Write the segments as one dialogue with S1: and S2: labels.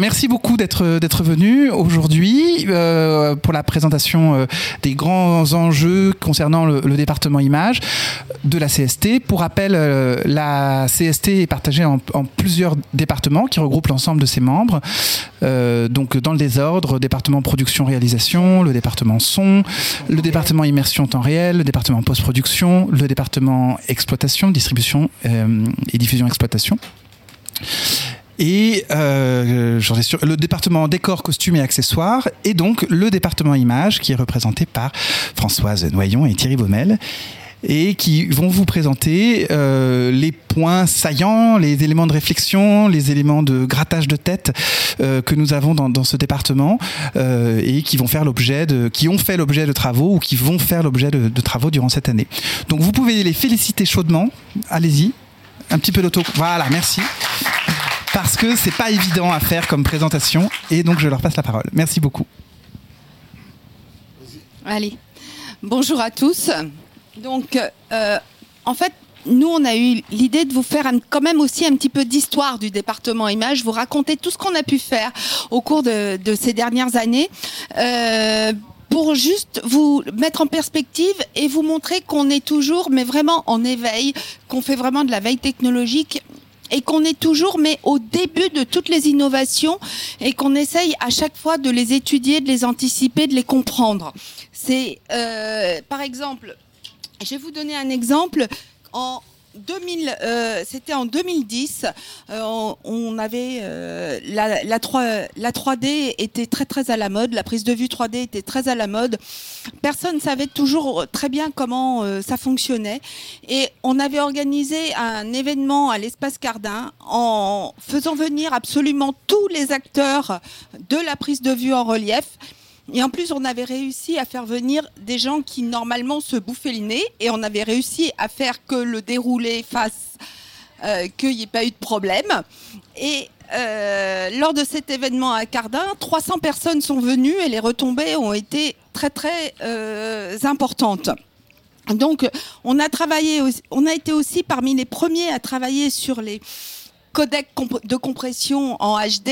S1: Merci beaucoup d'être venu aujourd'hui euh, pour la présentation euh, des grands enjeux concernant le, département image de la CST. Pour rappel, euh, la CST est partagée en, en, plusieurs départements qui regroupent l'ensemble de ses membres. Donc dans le désordre, département production réalisation, le département son, le département immersion temps réel, le département post-production, le département exploitation, distribution et diffusion exploitation. Et euh, j'en sûr, le département décor, costumes et accessoires, et donc le département image qui est représenté par Françoise Noyon et Thierry Baumel et qui vont vous présenter euh, les points saillants, les éléments de réflexion, les éléments de grattage de tête euh, que nous avons dans, dans ce département euh, et qui vont faire l'objet de, qui ont fait l'objet de travaux ou qui vont faire l'objet de, de travaux durant cette année. Donc vous pouvez les féliciter chaudement. Allez-y, un petit peu d'auto. Voilà, merci parce que c'est pas évident à faire comme présentation et donc je leur passe la parole. Merci beaucoup.
S2: Allez, bonjour à tous. Donc, euh, en fait, nous, on a eu l'idée de vous faire quand même aussi un petit peu d'histoire du département image, vous raconter tout ce qu'on a pu faire au cours de, de ces dernières années. Euh, pour juste vous mettre en perspective et vous montrer qu'on est toujours, mais vraiment en éveil, qu'on fait vraiment de la veille technologique et qu'on est toujours mais au début de toutes les innovations et qu'on essaye à chaque fois de les étudier, de les anticiper, de les comprendre. C'est euh, par exemple, je vais vous donner un exemple en 2000, euh, c'était en 2010. Euh, on, avait euh, la, la, 3, la 3D était très très à la mode, la prise de vue 3D était très à la mode. Personne ne savait toujours très bien comment euh, ça fonctionnait, et on avait organisé un événement à l'espace Cardin en faisant venir absolument tous les acteurs de la prise de vue en relief et en plus, on avait réussi à faire venir des gens qui normalement se bouffaient le nez et on avait réussi à faire que le déroulé fasse euh, qu'il n'y ait pas eu de problème. Et euh, lors de cet événement à Cardin, 300 personnes sont venues et les retombées ont été très très euh, importantes. Donc, on a travaillé, on a été aussi parmi les premiers à travailler sur les codecs de compression en HD,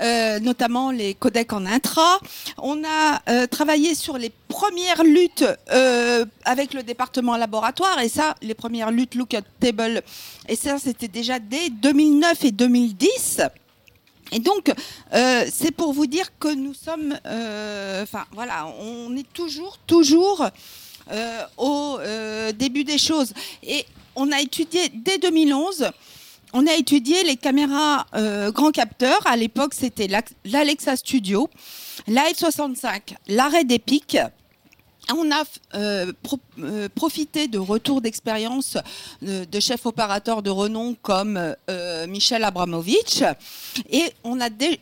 S2: euh, notamment les codecs en intra. On a euh, travaillé sur les premières luttes euh, avec le département laboratoire, et ça, les premières luttes look at table, et ça, c'était déjà dès 2009 et 2010. Et donc, c'est pour vous dire que nous sommes, enfin voilà, on est toujours, toujours au début des choses. Et on a étudié dès 2011 on a étudié les caméras euh, grand capteur. À l'époque, c'était l'Alexa Studio, la F65, l'arrêt d'Epic. On a euh, euh, profité de retours d'expérience de, de, chefs opérateurs de renom comme euh, Michel Abramovich. Et on a dès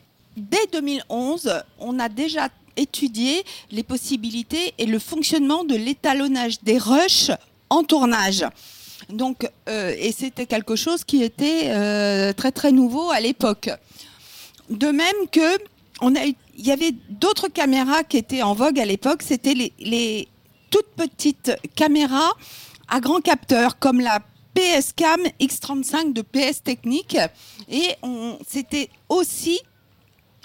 S2: 2011, on a déjà étudié les possibilités et le fonctionnement de l'étalonnage des rushs en tournage. Donc, euh, et c'était quelque chose qui était euh, très très nouveau à l'époque. De même que a, il y avait d'autres caméras qui étaient en vogue à l'époque. C'était les, les, toutes petites caméras à grand capteur, comme la PS Cam X35 de PS Technique, et on s'était aussi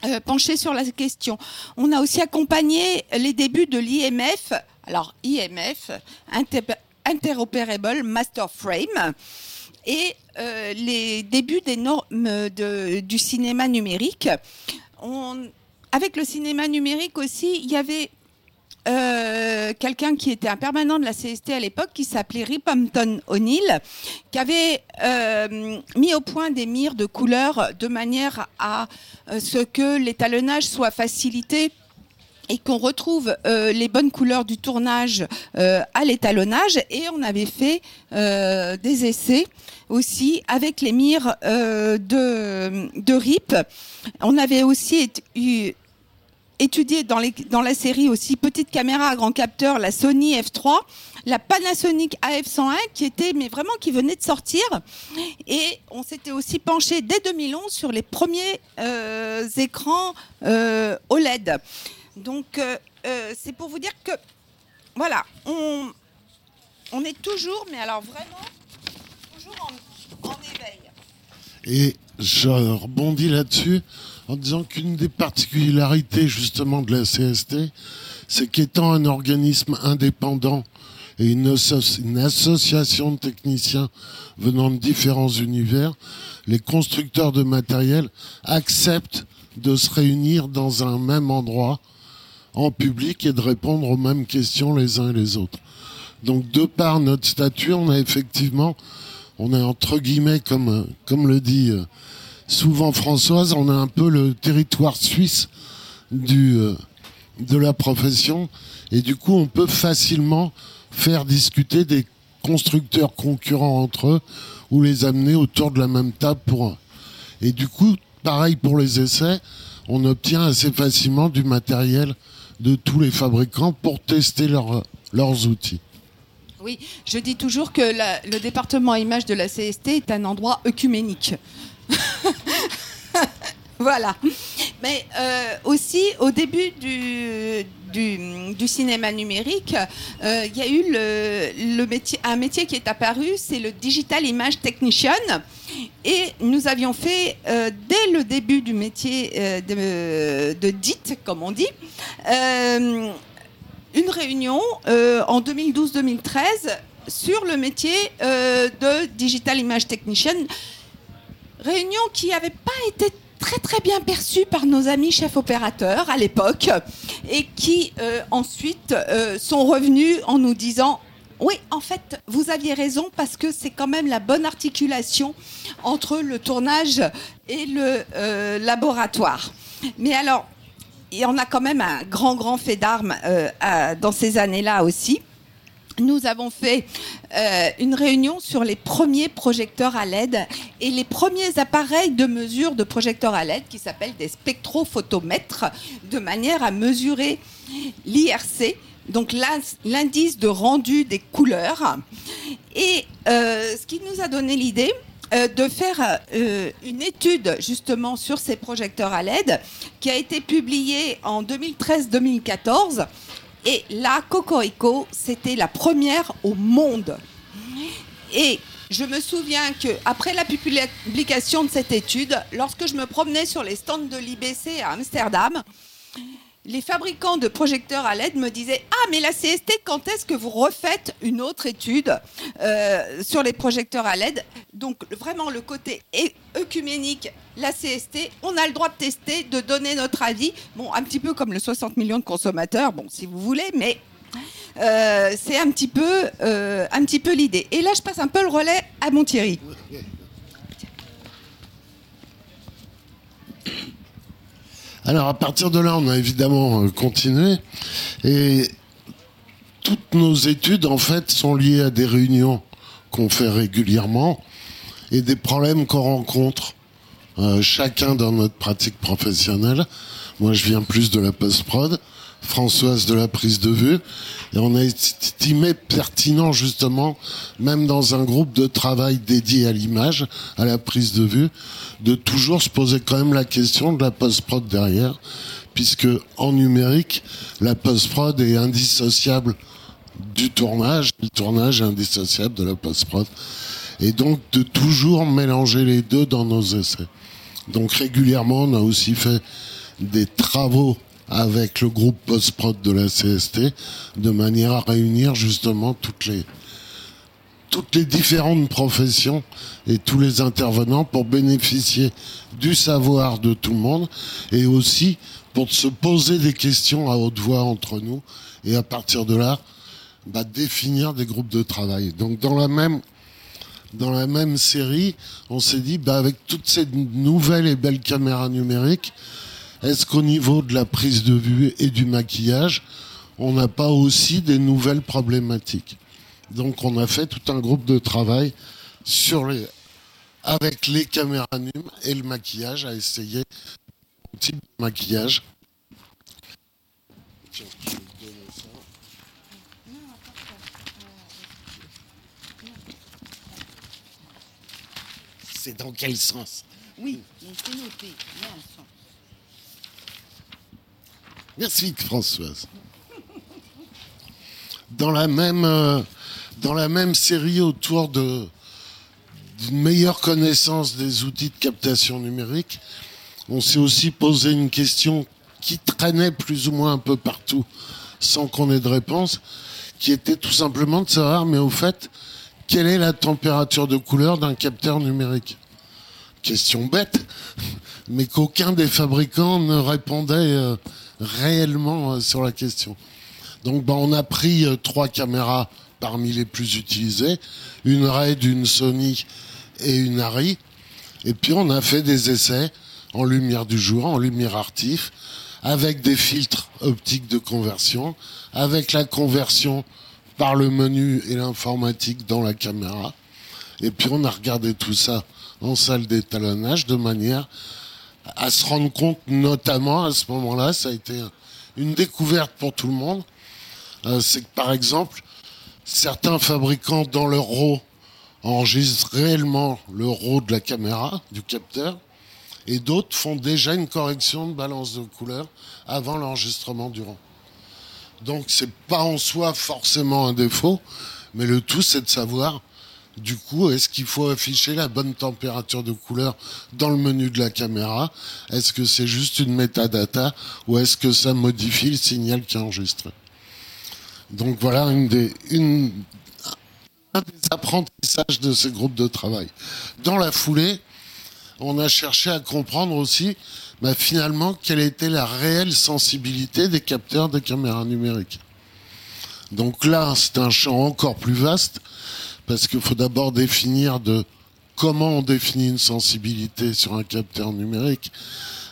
S2: euh, penché sur la question. On a aussi accompagné les débuts de l'IMF. Alors IMF, Interoperable Master Frame et euh, les débuts des normes de, du cinéma numérique. Avec le cinéma numérique aussi, il y avait euh, quelqu'un qui était un permanent de la CST à l'époque, qui s'appelait Ripampton O'Neill, qui avait euh, mis au point des mires de couleurs de manière à ce que l'étalonnage soit facilité et qu'on retrouve euh, les bonnes couleurs du tournage euh, à l'étalonnage. Et on avait fait euh, des essais aussi avec les mires de, de RIP. On avait aussi étudié dans, la série aussi petite caméra à grand capteur, la Sony F3 la Panasonic AF101 qui était mais vraiment qui venait de sortir et on s'était aussi penché dès 2011 sur les premiers écrans OLED. Donc, euh, euh, c'est pour vous dire que, voilà, on, est toujours, mais alors vraiment, toujours en, en éveil.
S3: Et je rebondis là-dessus en disant qu'une des particularités justement de la CST, c'est qu'étant un organisme indépendant et une, association de techniciens venant de différents univers, les constructeurs de matériel acceptent de se réunir dans un même endroit en public et de répondre aux mêmes questions les uns et les autres. Donc de par notre statut, on a effectivement, on est entre guillemets, comme, comme le dit euh, souvent Françoise, on a un peu le territoire suisse du, euh, de la profession et du coup on peut facilement faire discuter des constructeurs concurrents entre eux ou les amener autour de la même table pour et du coup pareil pour les essais on obtient assez facilement du matériel de tous les fabricants pour tester leurs outils.
S2: Oui, je dis toujours que le département image de la CST est un endroit œcuménique. voilà. Mais euh, aussi, au début du, cinéma numérique, euh, il y a eu un métier qui est apparu, c'est le Digital Image Technician. Et nous avions fait, euh, dès le début du métier de, de DIT, comme on dit, une réunion en 2012-2013 sur le métier de Digital Image Technician. Réunion qui n'avait pas été très très bien perçu par nos amis chefs opérateurs à l'époque et qui euh, ensuite euh, sont revenus en nous disant oui, en fait, vous aviez raison parce que c'est quand même la bonne articulation entre le tournage et le euh, laboratoire. Mais alors, y en a quand même un grand, grand fait d'armes dans ces années-là aussi nous avons fait euh, une réunion sur les premiers projecteurs à LED et les premiers appareils de mesure de projecteurs à LED qui s'appellent des spectrophotomètres, de manière à mesurer l'IRC, donc l'indice de rendu des couleurs. Et euh, ce qui nous a donné l'idée, euh, de faire une étude justement sur ces projecteurs à LED qui a été publiée en 2013-2014 et la Cocorico, c'était la première au monde. Et je me souviens que après la publication de cette étude, lorsque je me promenais sur les stands de l'IBC à Amsterdam, les fabricants de projecteurs à LED me disaient Ah, mais la CST, quand est-ce que vous refaites une autre étude euh, sur les projecteurs à LED? Donc, vraiment, le côté œcuménique, la CST, on a le droit de tester, de donner notre avis. Bon, un petit peu comme le 60 millions de consommateurs, bon, si vous voulez, mais. Euh, c'est un petit peu, euh, un petit peu l'idée. Et là, je passe un peu le relais à mon Thierry.
S3: Alors à partir de là, on a évidemment euh, continué et toutes nos études en fait sont liées à des réunions qu'on fait régulièrement et des problèmes qu'on rencontre euh, chacun dans notre pratique professionnelle. Moi, je viens plus de la post-prod. Françoise de la prise de vue. Et on a estimé pertinent justement, même dans un groupe de travail dédié à l'image, à la prise de vue, de toujours se poser quand même la question de la post-prod derrière, puisque en numérique, la post-prod est indissociable du tournage, le tournage est indissociable de la post-prod. Et donc de toujours mélanger les deux dans nos essais. Donc régulièrement, on a aussi fait des travaux avec le groupe post-prod de la CST, de manière à réunir justement toutes les, toutes les différentes professions et tous les intervenants pour bénéficier du savoir de tout le monde et aussi pour se poser des questions à haute voix entre nous et à partir de là, bah, définir des groupes de travail. Donc dans la même dans la même série, on s'est dit, bah, avec toutes ces nouvelles et belles caméras numériques, est-ce qu'au niveau de la prise de vue et du maquillage, on n'a pas aussi des nouvelles problématiques? Donc on a fait tout un groupe de travail sur les, avec les caméras NUM et le maquillage à essayer un type de maquillage. C'est dans quel sens?
S2: Oui, c'est noté.
S3: Merci Françoise. Dans la même, euh, dans la même série autour de, d'une meilleure connaissance des outils de captation numérique, on s'est aussi posé une question qui traînait plus ou moins un peu partout sans qu'on ait de réponse, qui était tout simplement de savoir, mais au fait, quelle est la température de couleur d'un capteur numérique? Question bête, mais qu'aucun des fabricants ne répondait euh, réellement euh, sur la question. Donc ben, on a pris euh, trois caméras parmi les plus utilisées, une RAID, une Sony et une Arri, et puis on a fait des essais en lumière du jour, en lumière artif, avec des filtres optiques de conversion, avec la conversion par le menu et l'informatique dans la caméra. Et puis on a regardé tout ça en salle d'étalonnage de manière à se rendre compte, notamment à ce moment-là, ça a été une découverte pour tout le monde. Euh, c'est que par exemple, certains fabricants dans leur RAW enregistrent réellement le RAW de la caméra, du capteur, et d'autres font déjà une correction de balance de couleur avant l'enregistrement du RAW. Donc c'est pas en soi forcément un défaut, mais le tout c'est de savoir du coup, est-ce qu'il faut afficher la bonne température de couleur dans le menu de la caméra? Est-ce que c'est juste une metadata ou est-ce que ça modifie le signal qui est enregistré? Donc voilà une des, un des apprentissages de ces groupes de travail. Dans la foulée, on a cherché à comprendre aussi bah, finalement quelle était la réelle sensibilité des capteurs de caméras numériques. Donc là, c'est un champ encore plus vaste parce qu'il faut d'abord définir de comment on définit une sensibilité sur un capteur numérique,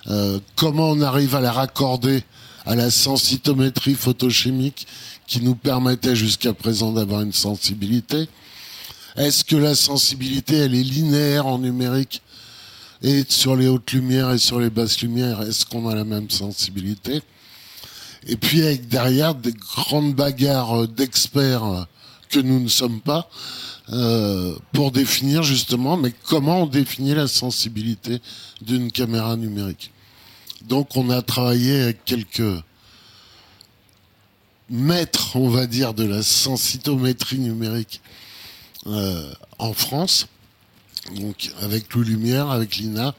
S3: euh, comment on arrive à la raccorder à la sensitométrie photochimique qui nous permettait jusqu'à présent d'avoir une sensibilité. Est-ce que la sensibilité, elle est linéaire en numérique et sur les hautes lumières et sur les basses lumières, est-ce qu'on a la même sensibilité? Et puis avec derrière des grandes bagarres d'experts que nous ne sommes pas, euh, pour définir justement, mais comment on définit la sensibilité d'une caméra numérique. Donc on a travaillé avec quelques maîtres, on va dire, de la sensitométrie numérique euh, en France, donc avec Lou Lumière, avec l'INA,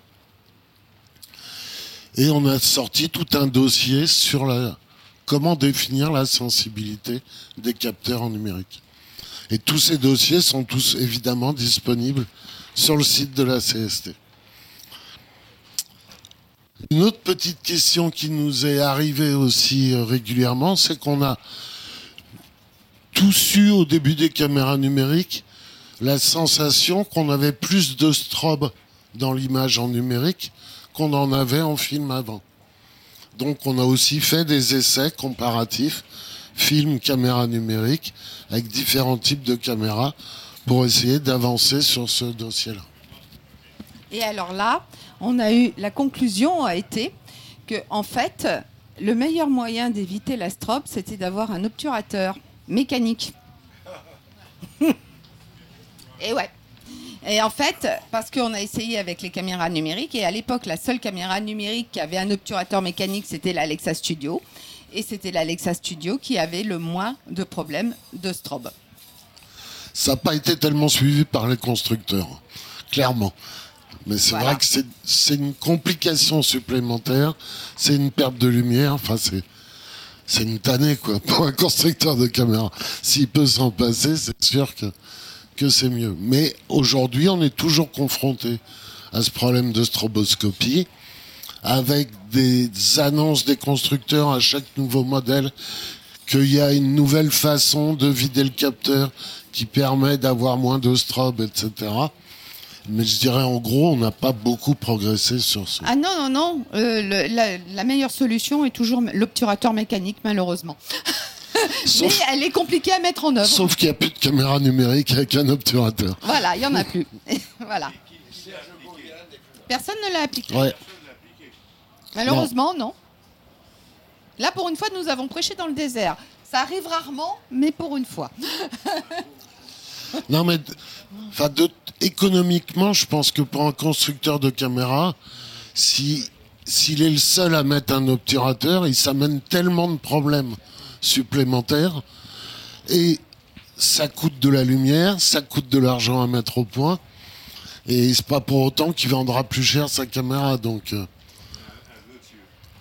S3: et on a sorti tout un dossier sur la comment définir la sensibilité des capteurs en numérique. Et tous ces dossiers sont tous évidemment disponibles sur le site de la CST. Une autre petite question qui nous est arrivée aussi euh, régulièrement, c'est qu'on a tous eu au début des caméras numériques la sensation qu'on avait plus de strobe dans l'image en numérique qu'on en avait en film avant. Donc on a aussi fait des essais comparatifs film, caméra numérique, avec différents types de caméras pour essayer d'avancer sur ce dossier-là.
S2: Et alors là, on a eu la conclusion a été que en fait, le meilleur moyen d'éviter la strobe, c'était d'avoir un obturateur mécanique. et ouais. Et en fait, parce qu'on a essayé avec les caméras numériques, et à l'époque, la seule caméra numérique qui avait un obturateur mécanique, c'était l'Alexa Studio et c'était l'Alexa Studio qui avait le moins de problèmes de strobe.
S3: Ça n'a pas été tellement suivi par les constructeurs, clairement. Mais c'est vrai que c'est une complication supplémentaire, c'est une perte de lumière, enfin c'est c'est une tannée quoi pour un constructeur de caméra. S'il peut s'en passer, c'est sûr que que c'est mieux. Mais aujourd'hui, on est toujours confronté à ce problème de stroboscopie avec des annonces des constructeurs à chaque nouveau modèle qu'il y a une nouvelle façon de vider le capteur qui permet d'avoir moins de strobe, etc. Mais je dirais en gros, on n'a pas beaucoup progressé sur ce.
S2: Ah non, non, non. Euh, la, meilleure solution est toujours l'obturateur mécanique, malheureusement. Mais elle est compliquée à mettre en œuvre.
S3: Sauf qu'il n'y a plus de caméra numérique avec un obturateur.
S2: Voilà, il n'y en a plus. voilà. Personne ne l'a appliqué.
S3: Ouais.
S2: Malheureusement, non. Là, pour une fois, nous avons prêché dans le désert. Ça arrive rarement, mais pour une fois.
S3: non, mais économiquement, je pense que pour un constructeur de caméra, si s'il est le seul à mettre un obturateur, il s'amène tellement de problèmes supplémentaires et ça coûte de la lumière, ça coûte de l'argent à mettre au point. Et c'est pas pour autant qu'il vendra plus cher sa caméra. Donc, euh,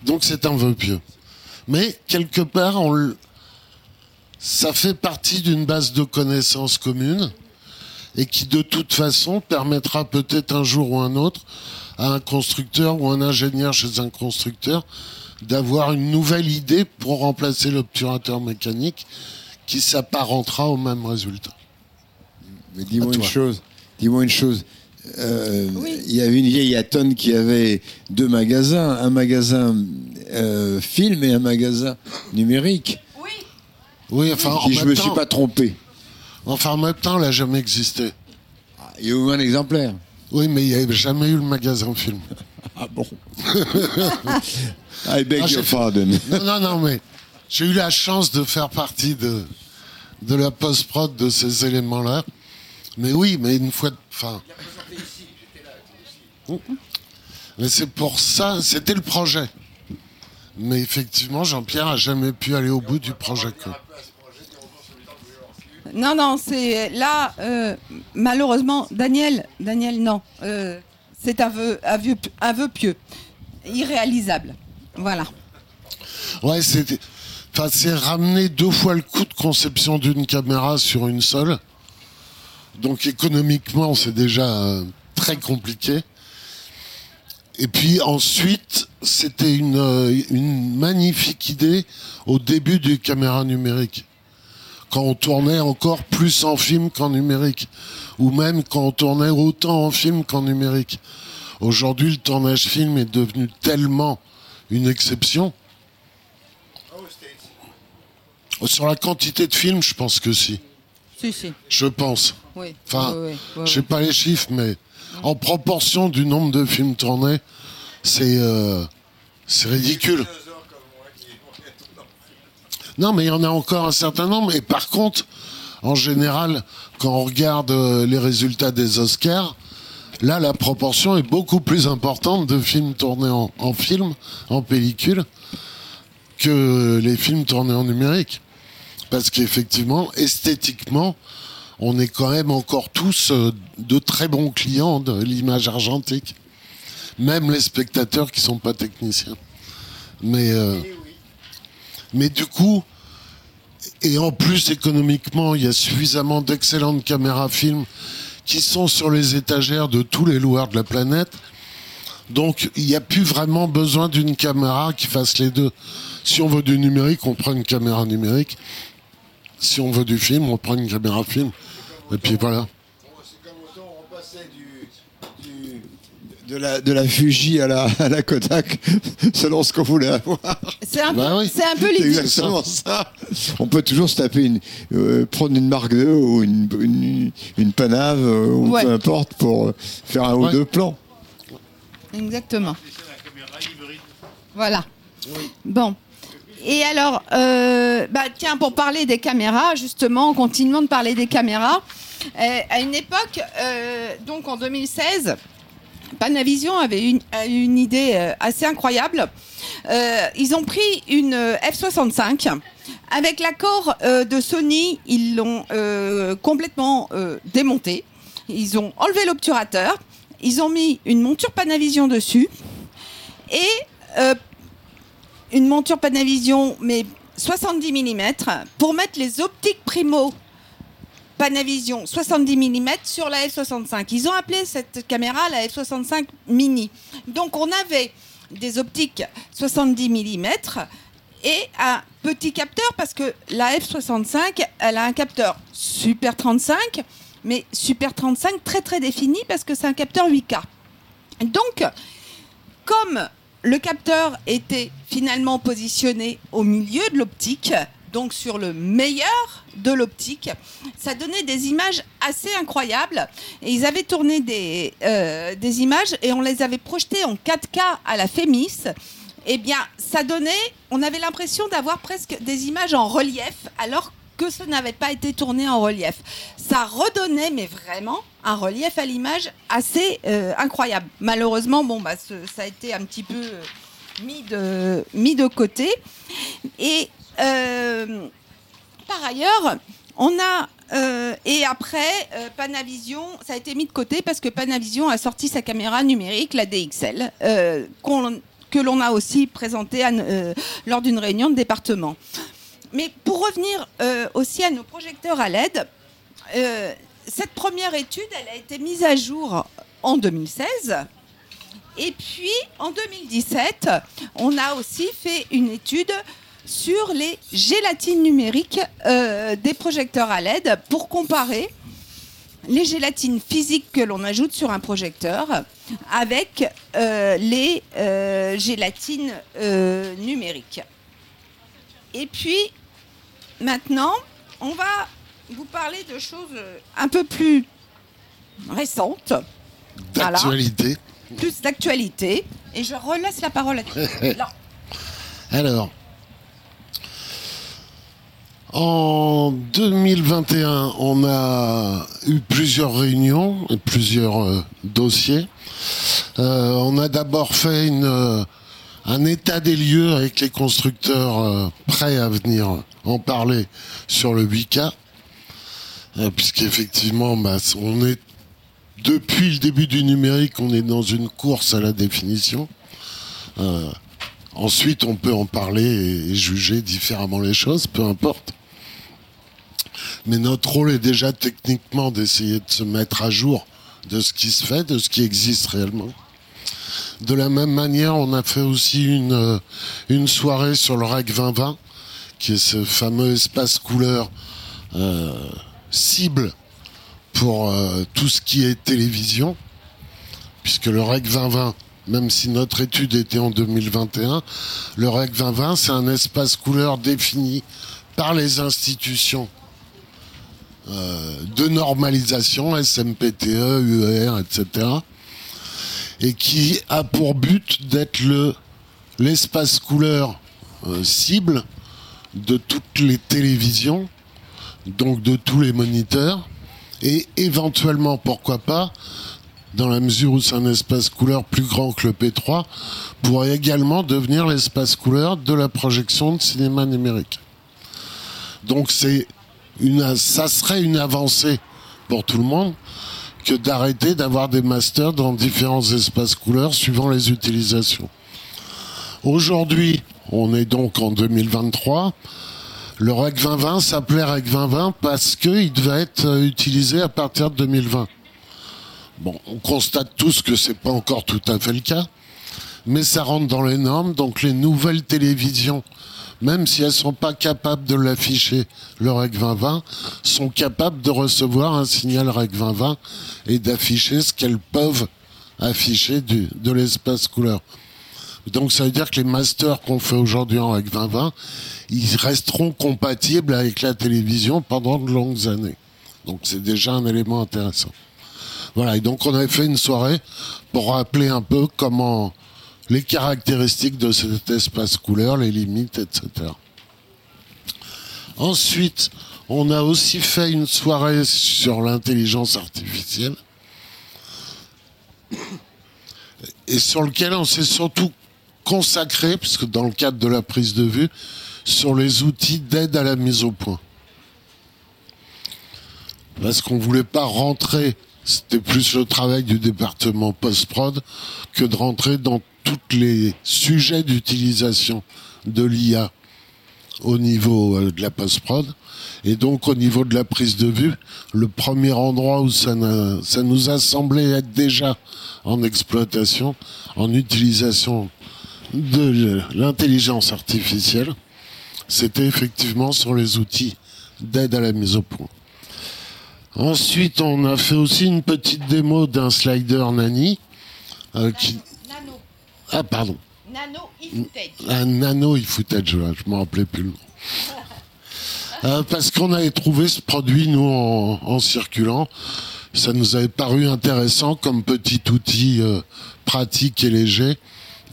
S3: donc c'est un vœu pieux. Mais quelque part, on ça fait partie d'une base de connaissances commune et qui de toute façon permettra peut-être un jour ou un autre à un constructeur ou un ingénieur chez un constructeur d'avoir une nouvelle idée pour remplacer l'obturateur mécanique qui s'apparentera au même résultat.
S4: Mais dis-moi une chose. Dis-moi une chose. Euh,
S2: Oui.
S4: Il y avait une vieille Aton qui avait deux magasins, un magasin euh, film et un magasin numérique.
S2: Oui.
S3: Oui, enfin, en
S4: Si je me
S3: temps,
S4: suis pas trompé.
S3: enfin, en même temps, elle n'a jamais existé.
S4: Ah, Il y a eu un exemplaire.
S3: Oui, mais il n'y avait jamais eu le magasin film.
S4: Ah bon? I beg
S3: Ah,
S4: your pardon.
S3: Non, non, non, mais j'ai eu la chance de faire partie de, de la post-prod de ces éléments-là. Mais oui, mais une fois... de- Enfin... Mais c'est pour ça, c'était le projet. Mais effectivement, Jean-Pierre a jamais pu aller au bout du projet. quoi.
S2: Non, non, c'est là, euh, malheureusement, Daniel, Daniel, non. Euh, c'est un vœu, un, vœu, un vœu pieux, irréalisable. Voilà.
S3: Ouais, c'est ramener deux fois le coût de conception d'une caméra sur une seule. Donc économiquement, c'est déjà euh, très compliqué. Et puis ensuite, c'était une, euh, une magnifique idée au début du caméra numérique. Quand on tournait encore plus en film qu'en numérique. Ou même quand on tournait autant en film qu'en numérique. Aujourd'hui, le tournage film est devenu tellement une exception. Sur la quantité de films, je pense que si.
S2: Si, si.
S3: Je pense.
S2: Oui.
S3: Enfin,
S2: Oui, oui, oui,
S3: je
S2: oui.
S3: pas les chiffres, mais en proportion du nombre de films tournés, c'est euh, ridicule. Non, mais il y en a encore un certain nombre. Et par contre, en général, quand on regarde euh, les résultats des Oscars, là, la proportion est beaucoup plus importante de films tournés en film, en pellicule, que les films tournés en numérique. Parce qu'effectivement, esthétiquement, on est quand même encore tous euh, de très bons clients de l'image argentique. Même les spectateurs qui sont pas techniciens. Mais, euh, mais du coup, et en plus économiquement, il y a suffisamment d'excellentes caméras film qui sont sur les étagères de tous les loueurs de la planète. Donc, il n'y a plus vraiment besoin d'une caméra qui fasse les deux. Si on veut du numérique, on prend une caméra numérique. Si on veut du film, on prend une caméra film. Et puis voilà.
S4: C'est comme autant on passait de, la, de la Fuji à la, à la Kodak, selon ce qu'on voulait avoir.
S2: C'est un,
S3: Bah
S2: peu-
S3: oui.
S2: c'est un peu
S4: C'est
S2: l'idée.
S4: exactement ça. On peut toujours se taper une, euh, prendre une marque 2 ou une, une, une Panave euh, ou
S2: Ouais.
S4: peu importe pour euh, faire un ou
S3: Ouais.
S4: deux plans.
S2: Exactement. Voilà. Bon. Et alors, euh, bah, tiens, pour parler des caméras, justement, continuons de parler des caméras. Euh, à une époque, euh, donc en 2016, Panavision avait une, une idée assez incroyable. Ils ont pris une euh, F65. Avec l'accord de Sony, ils l'ont complètement euh, démonté. Ils ont enlevé l'obturateur. Ils ont mis une monture Panavision dessus. Et une monture Panavision, mais 70 mm, pour mettre les optiques primo Panavision 70 mm sur la F65. Ils ont appelé cette caméra la F65 mini. Donc on avait des optiques 70 mm et un petit capteur parce que la F65, elle a un capteur Super 35, mais Super 35 très très défini parce que c'est un capteur 8K. Donc, comme le capteur était finalement positionné au milieu de l'optique, donc sur le meilleur de l'optique, ça donnait des images assez incroyables. Et ils avaient tourné des, euh, des images et on les avait projetées en 4K à la Fémis. Eh bien, ça donnait, on avait l'impression d'avoir presque des images en relief, alors que ce n'avait pas été tourné en relief. Ça redonnait, mais vraiment, un relief à l'image assez euh, incroyable. Malheureusement, bon, bah, ça a été un petit peu euh, mis de, côté. Et euh, par ailleurs, on a et après, Panavision, ça a été mis de côté parce que Panavision a sorti sa caméra numérique, la DXL, que l'on a aussi présentée lors d'une réunion de département. Mais pour revenir euh, aussi à nos projecteurs à LED, euh, cette première étude, elle a été mise à jour en 2016. Et puis, en 2017, on a aussi fait une étude sur les gélatines numériques euh, des projecteurs à LED pour comparer les gélatines physiques que l'on ajoute sur un projecteur avec les gélatines numériques. Et puis, maintenant, on va vous parler de choses euh, un peu plus récentes, Voilà.
S3: D'actualité.
S2: plus d'actualité. Et je relaisse la parole à Non.
S3: Alors, en 2021, on a eu plusieurs réunions et plusieurs euh, dossiers. Euh, on a d'abord fait une, un état des lieux avec les constructeurs euh, prêts à venir en parler sur le 8K. Euh, Puisqu'effectivement, bah, on est depuis le début du numérique, on est dans une course à la définition. Euh, ensuite, on peut en parler et, et juger différemment les choses, peu importe. Mais notre rôle est déjà techniquement d'essayer de se mettre à jour de ce qui se fait, de ce qui existe réellement. De la même manière, on a fait aussi une, euh, une soirée sur le REC 2020, qui est ce fameux espace couleur euh, cible pour euh, tout ce qui est télévision, puisque le REC 2020, même si notre étude était en 2021, le REC 2020, c'est un espace couleur défini par les institutions de normalisation, SMPTE, UER, etc., et qui a pour but d'être le l'espace couleur euh, cible de toutes les télévisions, donc de tous les moniteurs, et éventuellement, pourquoi pas, dans la mesure où c'est un espace couleur plus grand que le P3, pourrait également devenir l'espace couleur de la projection de cinéma numérique. Donc c'est une, ça serait une avancée pour tout le monde que d'arrêter d'avoir des masters dans différents espaces couleurs suivant les utilisations. Aujourd'hui, on est donc en 2023. Le REC 2020 s'appelait REC 2020 parce qu'il devait être euh, utilisé à partir de 2020. Bon, on constate tous que c'est pas encore tout à fait le cas, mais ça rentre dans les normes. Donc les nouvelles télévisions, même si elles sont pas capables de l'afficher, le REC 2020, sont capables de recevoir un signal REC 2020 et d'afficher ce qu'elles peuvent afficher du, de l'espace couleur. Donc ça veut dire que les masters qu'on fait aujourd'hui en REC 2020, ils resteront compatibles avec la télévision pendant de longues années. Donc c'est déjà un élément intéressant. Voilà, et donc on avait fait une soirée pour rappeler un peu comment les caractéristiques de cet espace couleur, les limites, etc. Ensuite, on a aussi fait une soirée sur l'intelligence artificielle et sur lequel on s'est surtout consacré, puisque dans le cadre de la prise de vue, sur les outils d'aide à la mise au point. Parce qu'on voulait pas rentrer, c'était plus le travail du département post-prod, que de rentrer dans tous les sujets d'utilisation de l'IA au niveau euh, de la post-prod. Et donc au niveau de la prise de vue, le premier endroit où ça, ça nous a semblé être déjà en exploitation, en utilisation de l'intelligence artificielle, c'était effectivement sur les outils d'aide à la mise au point. Ensuite, on a fait aussi une petite démo d'un slider Nani. euh, qui... Ah, pardon.
S2: Nano e-footage.
S3: Un nano e-footage, voilà, je ne me rappelais plus le nom. Euh, parce qu'on avait trouvé ce produit, nous, en, en circulant. Ça nous avait paru intéressant comme petit outil euh, pratique et léger,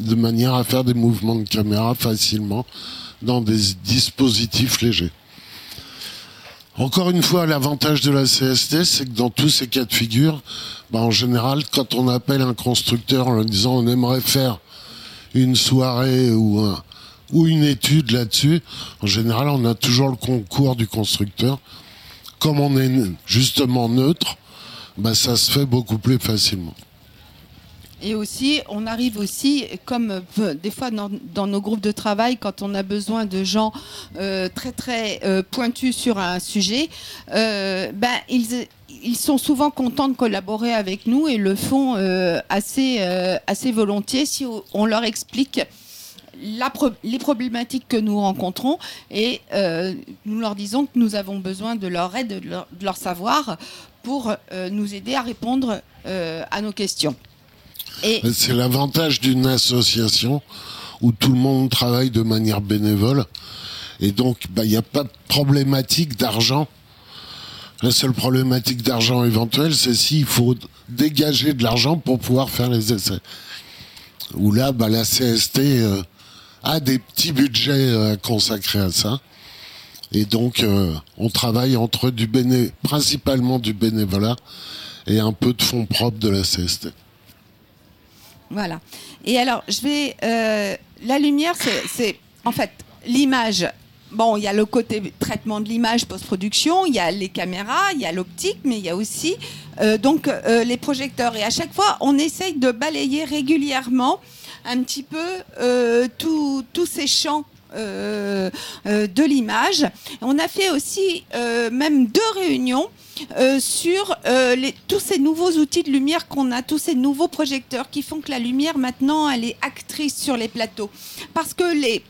S3: de manière à faire des mouvements de caméra facilement dans des dispositifs légers. Encore une fois, l'avantage de la CST, c'est que dans tous ces cas de figure, bah, en général, quand on appelle un constructeur en leur disant on aimerait faire une soirée ou, un- ou une étude là-dessus, en général, on a toujours le concours du constructeur. comme on est justement neutre, bah, ça se fait beaucoup plus facilement.
S2: Et aussi, on arrive aussi, comme euh, des fois dans, nos groupes de travail, quand on a besoin de gens euh, très très euh, pointus sur un sujet, ben, ils, sont souvent contents de collaborer avec nous et le font assez, assez volontiers si on leur explique les problématiques que nous rencontrons et nous leur disons que nous avons besoin de leur aide, de leur savoir pour nous aider à répondre à nos questions.
S3: C'est l'avantage d'une association où tout le monde travaille de manière bénévole. Et donc, il bah, n'y a pas de problématique d'argent. La seule problématique d'argent éventuelle, c'est s'il faut dégager de l'argent pour pouvoir faire les essais. Où là, bah, la CST euh, a des petits budgets euh, consacrés à ça. Et donc, euh, on travaille entre du béné principalement du bénévolat et un peu de fonds propres de la CST.
S2: Voilà. Et alors, je vais. Euh, la lumière, c'est. En fait, l'image. Bon, il y a le côté traitement de l'image post-production, il y a les caméras, il y a l'optique, mais il y a aussi euh, donc euh, les projecteurs. Et à chaque fois, on essaye de balayer régulièrement un petit peu tous ces champs de l'image. On a fait aussi même deux réunions euh, sur euh, les, tous ces nouveaux outils de lumière qu'on a, tous ces nouveaux projecteurs qui font que la lumière maintenant elle est actrice sur les plateaux. Parce que les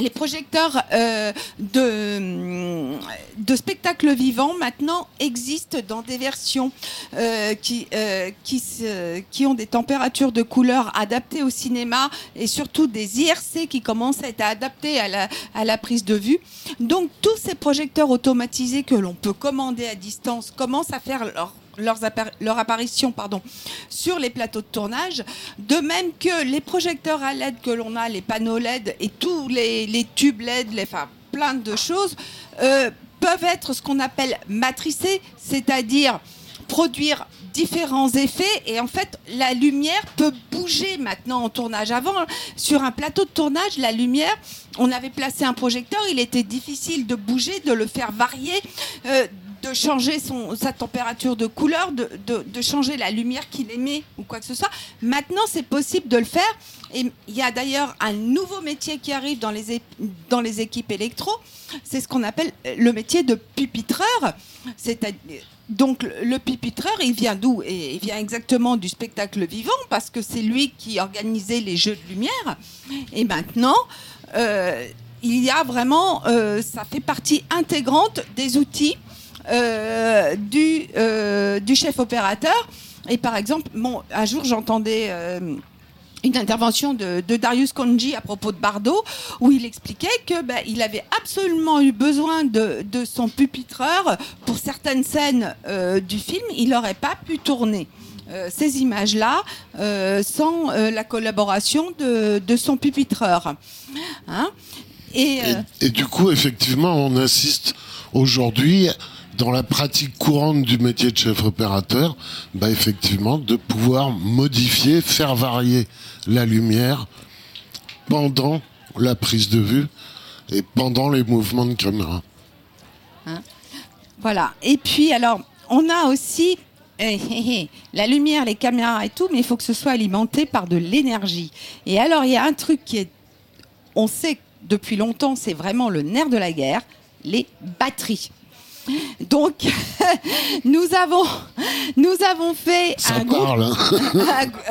S2: les projecteurs euh, de, spectacles vivants maintenant existent dans des versions euh, qui, euh, qui, ont des températures de couleur adaptées au cinéma et surtout des IRC qui commencent à être adaptés à à la prise de vue. Donc tous ces projecteurs automatisés que l'on peut commander à distance commencent à faire leur leurs leur apparition pardon, sur les plateaux de tournage, de même que les projecteurs à LED que l'on a, les panneaux LED et tous les, les tubes LED, les, enfin, plein de choses, euh, peuvent être ce qu'on appelle matricés, c'est-à-dire produire différents effets et en fait la lumière peut bouger maintenant en tournage. Avant, sur un plateau de tournage, la lumière, on avait placé un projecteur, il était difficile de bouger, de le faire varier. Euh, de changer son, sa température de couleur, de, de, changer la lumière qu'il émet ou quoi que ce soit. Maintenant, c'est possible de le faire. Et il y a d'ailleurs un nouveau métier qui arrive dans les, dans les équipes électro. C'est ce qu'on appelle le métier de pupitreur. Donc le pupitreur, il vient d'où? Il vient exactement du spectacle vivant parce que c'est lui qui organisait les jeux de lumière. Et maintenant, euh, il y a vraiment, euh, ça fait partie intégrante des outils euh, du, euh, du chef opérateur. Et par exemple, un jour j'entendais euh, une intervention de, Darius Konji à propos de Bardot, où il expliquait que ben, il avait absolument eu besoin de, de, son pupitreur pour certaines scènes du film. Il n'aurait pas pu tourner. Ces images-là sans la collaboration de, de son pupitreur. Hein
S3: et, et, et, du coup, effectivement, on assiste aujourd'hui dans la pratique courante du métier de chef opérateur, bah effectivement, de pouvoir modifier, faire varier la lumière pendant la prise de vue et pendant les mouvements de caméra.
S2: Hein voilà. Et puis, alors, on a aussi eh, eh, eh, la lumière, les caméras et tout, mais il faut que ce soit alimenté par de l'énergie. Et alors, il y a un truc qui est, on sait depuis longtemps, c'est vraiment le nerf de la guerre, les batteries. Donc, nous avons, nous avons fait
S3: ça
S2: un
S3: parle.
S2: Groupe,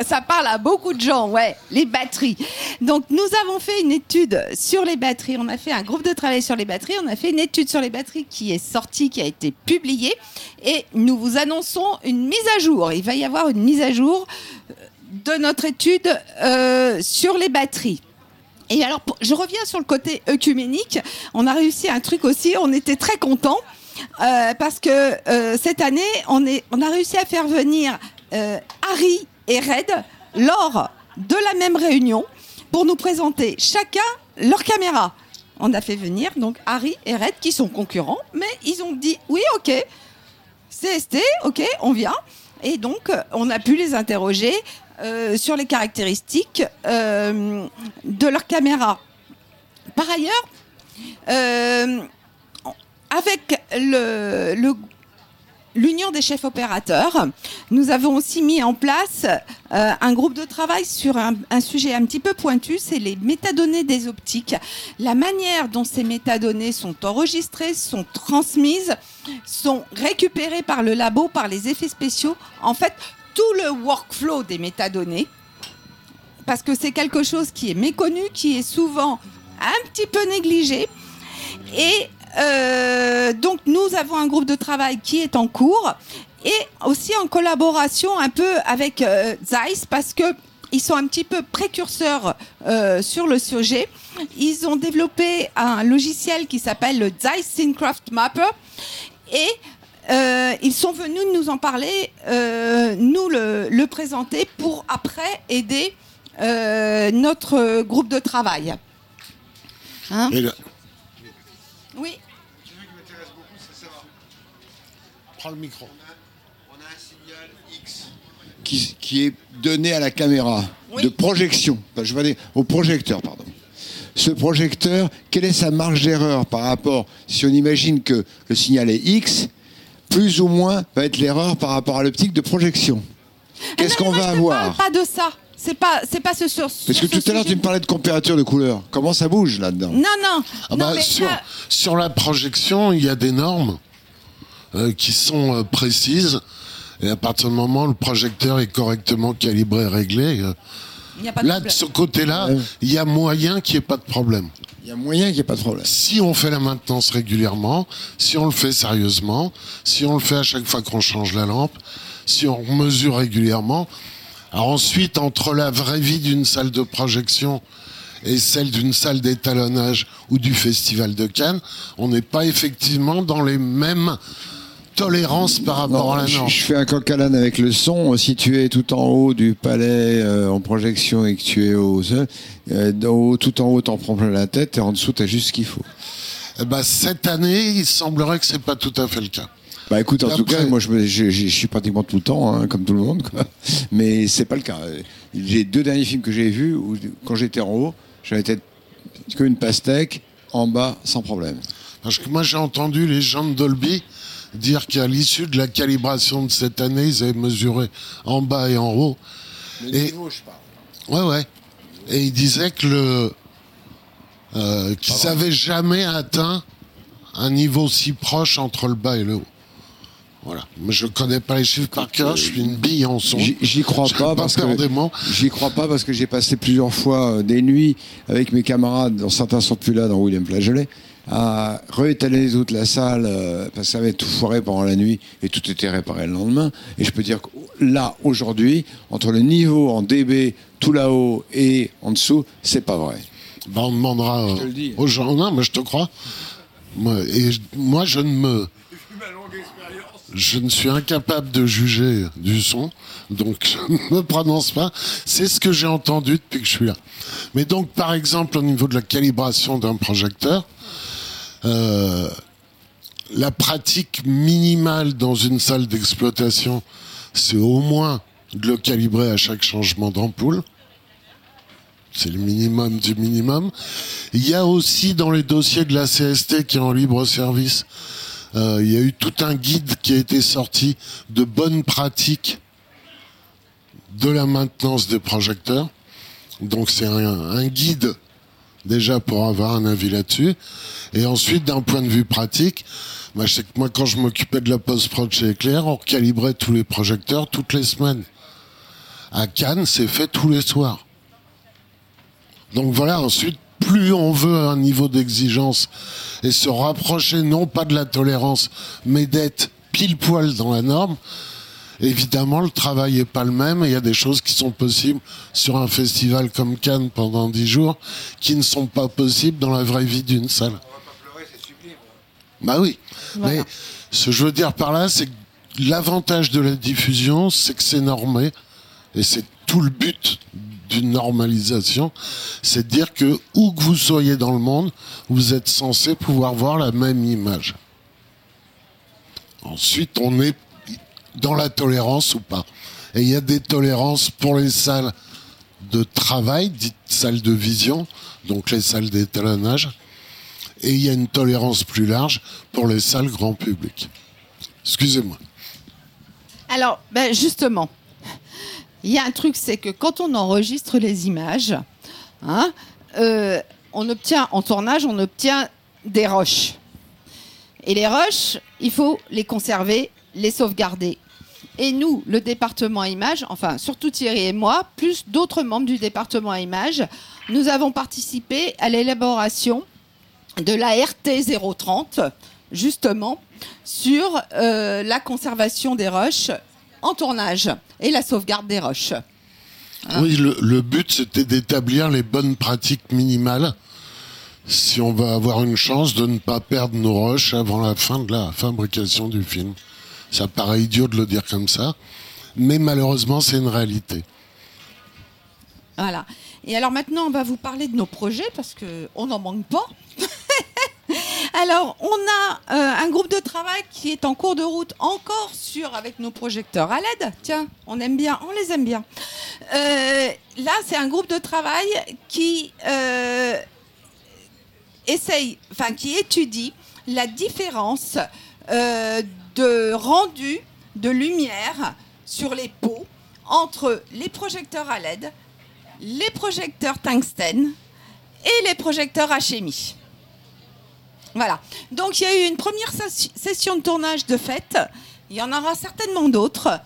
S2: ça parle à beaucoup de gens, ouais, les batteries. Donc, nous avons fait une étude sur les batteries. On a fait un groupe de travail sur les batteries. On a fait une étude sur les batteries qui est sortie, qui a été publiée. Et nous vous annonçons une mise à jour. Il va y avoir une mise à jour de notre étude euh, sur les batteries. Et alors, je reviens sur le côté œcuménique. On a réussi un truc aussi. On était très contents. Euh, parce que euh, cette année, on, a réussi à faire venir euh, Harry et Red lors de la même réunion pour nous présenter chacun leur caméra. On a fait venir donc Harry et Red qui sont concurrents, mais ils ont dit oui, ok, CST, ok, on vient. Et donc, on a pu les interroger sur les caractéristiques de leur caméra. Par ailleurs, avec l'Union des chefs opérateurs, nous avons aussi mis en place euh, un groupe de travail sur un, un sujet un petit peu pointu, c'est les métadonnées des optiques. La manière dont ces métadonnées sont enregistrées, sont transmises, sont récupérées par le labo, par les effets spéciaux. En fait, tout le workflow des métadonnées, parce que c'est quelque chose qui est méconnu, qui est souvent un petit peu négligé. Et euh, donc nous avons un groupe de travail qui est en cours et aussi en collaboration un peu avec euh, Zeiss parce que ils sont un petit peu précurseurs euh, sur le sujet. Ils ont développé un logiciel qui s'appelle le Zeiss Syncraft Mapper et ils sont venus nous en parler, nous le, présenter pour après aider notre groupe de travail. Hein? Oui.
S3: prends le micro.
S4: qui, qui est donné à la caméra
S2: Oui.
S4: de projection, Enfin, je vais aller au projecteur, pardon. Ce projecteur, quelle est sa marge d'erreur par rapport, si on imagine que le signal est X, plus ou moins va être l'erreur par rapport à l'optique de projection Qu'est-ce
S2: Ah non,
S4: qu'on va avoir
S2: Je te parle pas de ça. C'est pas, c'est pas ce sur.
S4: Parce que tout à l'heure, tu me parlais de température de couleur. Comment ça bouge là-dedans
S2: Non, non.
S3: Ah
S2: non
S3: bah,
S2: mais
S3: sur,
S2: ça-
S3: sur la projection, il y a des normes euh, qui sont euh, précises. Et à partir du moment où le projecteur est correctement calibré et réglé, euh,
S2: il n'y a pas de
S3: là, de ce côté-là,
S4: Ouais.
S3: il y a moyen qu'il n'y ait pas de problème.
S4: Il y a moyen qu'il n'y ait pas de problème.
S3: Si on fait la maintenance régulièrement, si on le fait sérieusement, si on le fait à chaque fois qu'on change la lampe, si on mesure régulièrement, alors ensuite, entre la vraie vie d'une salle de projection et celle d'une salle d'étalonnage ou du festival de Cannes, on n'est pas effectivement dans les mêmes tolérances par rapport
S4: Non,
S3: à la norme.
S4: je fais un coq à l'âne avec le son. Si tu es tout en haut du palais euh, en projection et que tu es au sol, euh, tout en haut, t'en prends plein la tête et en dessous, t'as juste ce qu'il faut.
S3: Eh ben, cette année, il semblerait que c'est pas tout à fait le cas.
S4: Bah écoute, en tout cas, moi je, suis pratiquement tout le temps, hein, comme tout le monde, quoi. mais c'est pas le cas. J'ai deux derniers films que j'ai vus où quand j'étais en haut, j'avais été comme une pastèque, en bas sans problème.
S3: Parce que moi, j'ai entendu les gens de Dolby dire qu'à l'issue de la calibration de cette année, ils avaient mesuré en bas et en haut. Et-
S4: je parle.
S3: Ouais, ouais. Et ils disaient que le. Euh, qu'ils n'avaient jamais atteint un niveau si proche entre le bas et le haut. Voilà. Mais je connais pas les chiffres par cœur, je suis une bille en son.
S4: J'y crois pas
S3: pas
S4: parce que j'y crois pas parce que j'ai passé plusieurs fois euh, des nuits avec mes camarades, dont certains sont plus là dans William Flageolet, à réétaler toute la salle euh, parce que ça avait tout foiré pendant la nuit et tout était réparé le lendemain. Et je peux dire que là aujourd'hui, entre le niveau en dB tout là-haut et en dessous, c'est pas vrai.
S3: Ben, on demandera euh,
S4: te le dis.
S3: aux gens. Non, mais je te crois. Moi, et je- moi, je ne me. Je ne suis incapable de juger du son, donc je ne me prononce pas. C'est ce que j'ai entendu depuis que je suis là. Mais donc, par exemple, au niveau de la calibration d'un projecteur, euh, la pratique minimale dans une salle d'exploitation, c'est au moins de le calibrer à chaque changement d'ampoule. C'est le minimum du minimum. Il y a aussi dans les dossiers de la CST qui est en libre service, euh, il y a eu tout un guide qui a été sorti de bonnes pratiques de la maintenance des projecteurs. Donc c'est un, guide déjà pour avoir un avis là-dessus. Et ensuite, d'un point de vue pratique, bah, je moi, quand je m'occupais de la post-prod chez Eclair, on recalibrait tous les projecteurs toutes les semaines. À Cannes, c'est fait tous les soirs. Donc voilà, ensuite, plus on veut un niveau d'exigence et se rapprocher non pas de la tolérance, mais d'être pile poil dans la norme, évidemment, le travail est pas le même et il y a des choses qui sont possibles sur un festival comme Cannes pendant dix jours qui ne sont pas possibles dans la vraie vie d'une salle. Bah oui.
S2: Voilà.
S3: Mais ce que je veux dire par là, c'est que l'avantage de la diffusion, c'est que c'est normé. Et c'est tout le but d'une normalisation. C'est dire que où que vous soyez dans le monde, vous êtes censé pouvoir voir la même image. Ensuite, on est dans la tolérance ou pas. Et il y a des tolérances pour les salles de travail, dites salles de vision, donc les salles d'étalonnage, et il y a une tolérance plus large pour les salles grand public. Excusez-moi.
S2: Alors, ben justement, il y a un truc, c'est que quand on enregistre les images, hein, euh, on obtient en tournage, on obtient des roches. Et les roches, il faut les conserver, les sauvegarder. Et nous, le département images, enfin surtout Thierry et moi, plus d'autres membres du département images, nous avons participé à l'élaboration de la RT 030, justement, sur euh, la conservation des roches en tournage et la sauvegarde des roches.
S3: Oui, le, le but c'était d'établir les bonnes pratiques minimales si on va avoir une chance de ne pas perdre nos roches avant la fin de la fabrication du film. Ça paraît idiot de le dire comme ça, mais malheureusement c'est une réalité.
S2: Voilà. Et alors maintenant, on va vous parler de nos projets parce qu'on n'en manque pas. alors, on a euh, un groupe de travail qui est en cours de route encore sur avec nos projecteurs à LED. Tiens, on aime bien, on les aime bien. Euh, là, c'est un groupe de travail qui euh, essaye, enfin qui étudie la différence de rendu de lumière sur les pots entre les projecteurs à LED, les projecteurs tungstène et les projecteurs HMI. Voilà. Donc il y a eu une première ses- session de tournage de fait. Il y en aura certainement d'autres.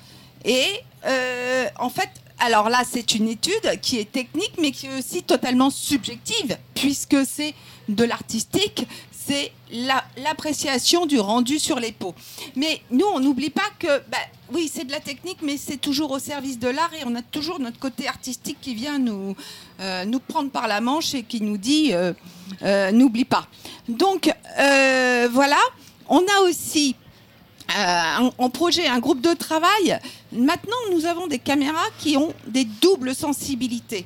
S2: Et euh, en fait, alors là, c'est une étude qui est technique, mais qui est aussi totalement subjective, puisque c'est de l'artistique, c'est la- l'appréciation du rendu sur les pots. Mais nous, on n'oublie pas que, bah, oui, c'est de la technique, mais c'est toujours au service de l'art et on a toujours notre côté artistique qui vient nous, euh, nous prendre par la manche et qui nous dit euh, euh, n'oublie pas. Donc, voilà. On a aussi en projet un groupe de travail. Maintenant, nous avons des caméras qui ont des doubles sensibilités.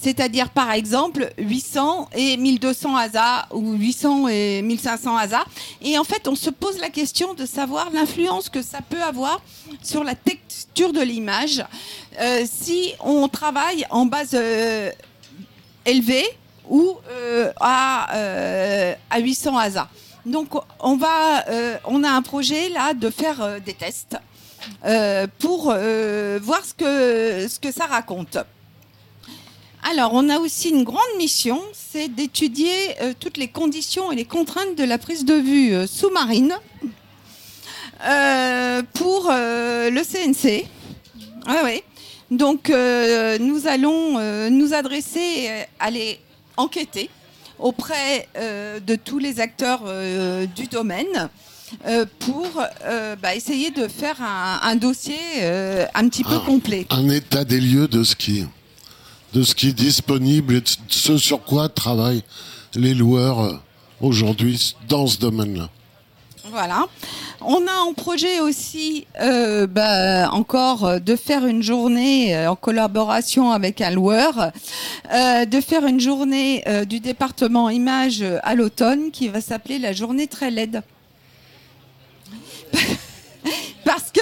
S2: C'est-à-dire, par exemple, 800 et 1200 ASA ou 800 et 1500 ASA. Et en fait, on se pose la question de savoir l'influence que ça peut avoir sur la texture de l'image euh, si on travaille en base euh, élevée ou euh, à, à 800 ASA. Donc, on, va, on a un projet là de faire des tests pour voir ce que, ce que ça raconte. Alors, on a aussi une grande mission, c'est d'étudier euh, toutes les conditions et les contraintes de la prise de vue euh, sous-marine euh, pour le CNC. Ah oui. Donc, nous allons nous adresser, aller enquêter auprès de tous les acteurs du domaine euh, pour euh, bah, essayer de faire un, un dossier euh, un petit peu
S3: Ah.
S2: complet.
S3: Un état des lieux de ce qui, de ce qui est disponible et de ce sur quoi travaillent les loueurs euh, aujourd'hui dans ce domaine-là.
S2: Voilà. On a en projet aussi euh, bah, encore euh, de faire une journée en collaboration avec un loueur, de faire une journée du département image euh, à l'automne qui va s'appeler la journée très laide. Parce que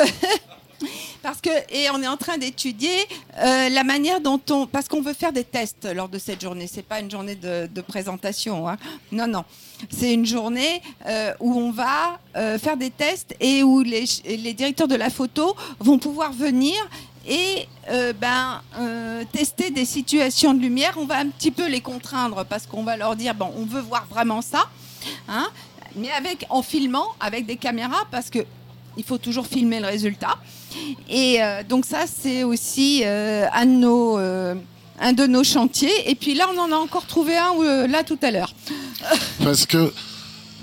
S2: parce que et on est en train d'étudier euh, la manière dont on parce qu'on veut faire des tests lors de cette journée. C'est pas une journée de, présentation. hein. Non non, c'est une journée euh, où on va euh, faire des tests et où les, les directeurs de la photo vont pouvoir venir et ben tester des situations de lumière. On va un petit peu les contraindre parce qu'on va leur dire bon on veut voir vraiment ça, hein, mais avec en filmant avec des caméras parce que il faut toujours filmer le résultat. Et euh, donc ça, c'est aussi euh, un, de nos, euh, un de nos chantiers. Et puis là, on en a encore trouvé un là tout à l'heure.
S3: Parce que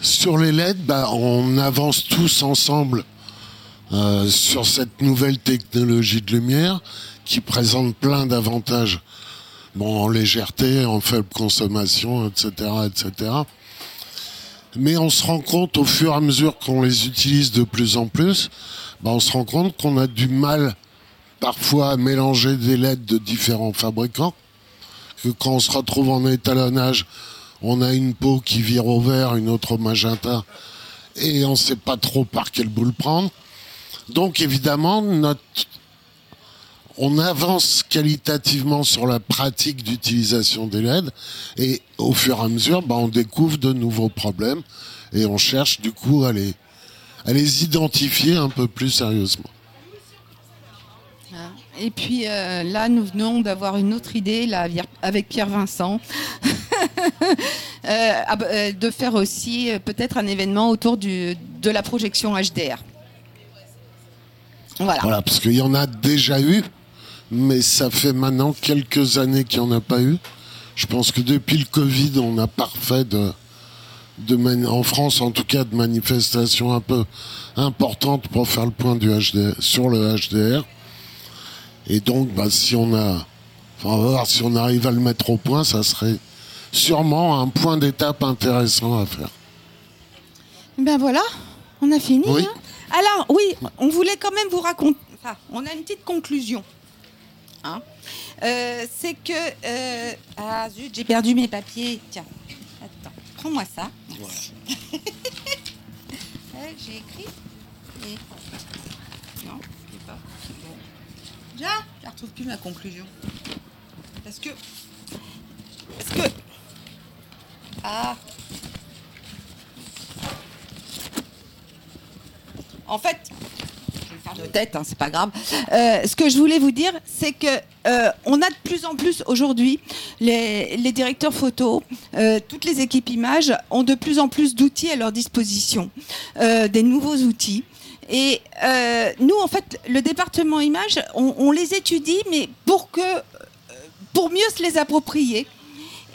S3: sur les LED, bah, on avance tous ensemble sur cette nouvelle technologie de lumière qui présente plein d'avantages. Bon, en légèreté, en faible consommation, etc., etc. Mais on se rend compte au fur et à mesure qu'on les utilise de plus en plus, bah, on se rend compte qu'on a du mal parfois à mélanger des LED de différents fabricants. Que quand on se retrouve en étalonnage, on a une peau qui vire au vert, une autre au magenta, et on ne sait pas trop par quelle boule prendre. Donc évidemment, on avance qualitativement sur la pratique d'utilisation des LED et au fur et à mesure, bah, on découvre de nouveaux problèmes et on cherche du coup à les, à les identifier un peu plus sérieusement.
S2: Et puis euh, là, nous venons d'avoir une autre idée là, avec Pierre Vincent. Euh, ah euh, de faire aussi peut-être un événement autour du, de la projection HDR.
S3: Voilà. voilà parce qu'il y en a déjà eu, mais ça fait maintenant quelques années qu'il n'y en a pas eu. Je pense que depuis le Covid, on a parfait de, de en France en tout cas de manifestations un peu importantes pour faire le point du HDR, sur le HDR. Et donc, bah, si on a, on va voir si on arrive à le mettre au point, ça serait sûrement un point d'étape intéressant à faire.
S2: Ben voilà, on a fini. Hein. Alors oui, on voulait quand même vous raconter. Enfin, on a une petite conclusion. Hein. Euh, c'est que euh, ah zut, j'ai perdu mes papiers. Tiens, attends, prends-moi ça. Euh, j'ai écrit. Non, pas. Déjà, je ne retrouve plus ma conclusion. Parce que. Parce que. Ah. En fait, je vais faire de tête, hein, c'est pas grave. Euh, ce que je voulais vous dire, c'est que euh, on a de plus en plus aujourd'hui les, directeurs photo, euh, toutes les équipes images ont de plus en plus d'outils à leur disposition, des nouveaux outils. Et nous, en fait, le département images, on, les étudie, mais pour que, pour mieux se les approprier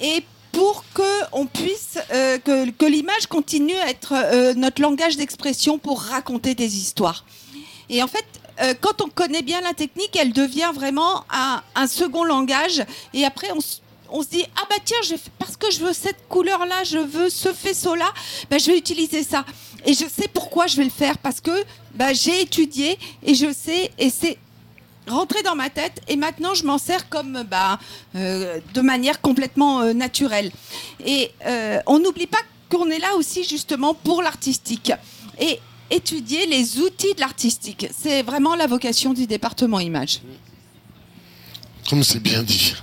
S2: et pour que on puisse que, l'image continue à être notre langage d'expression pour raconter des histoires. Et en fait, euh, quand on connaît bien la technique, elle devient vraiment un, second langage. Et après, on, se dit ah bah tiens, parce que je veux cette couleur-là, je veux ce faisceau-là, bah, je vais utiliser ça. Et je sais pourquoi je vais le faire parce que bah, j'ai étudié et je sais et c'est rentré dans ma tête et maintenant je m'en sers comme bah, euh, de manière complètement euh, naturelle. Et on n'oublie pas qu'on est là aussi justement pour l'artistique. Et étudier les outils de l'artistique. C'est vraiment la vocation du département image.
S3: Comme c'est bien dit.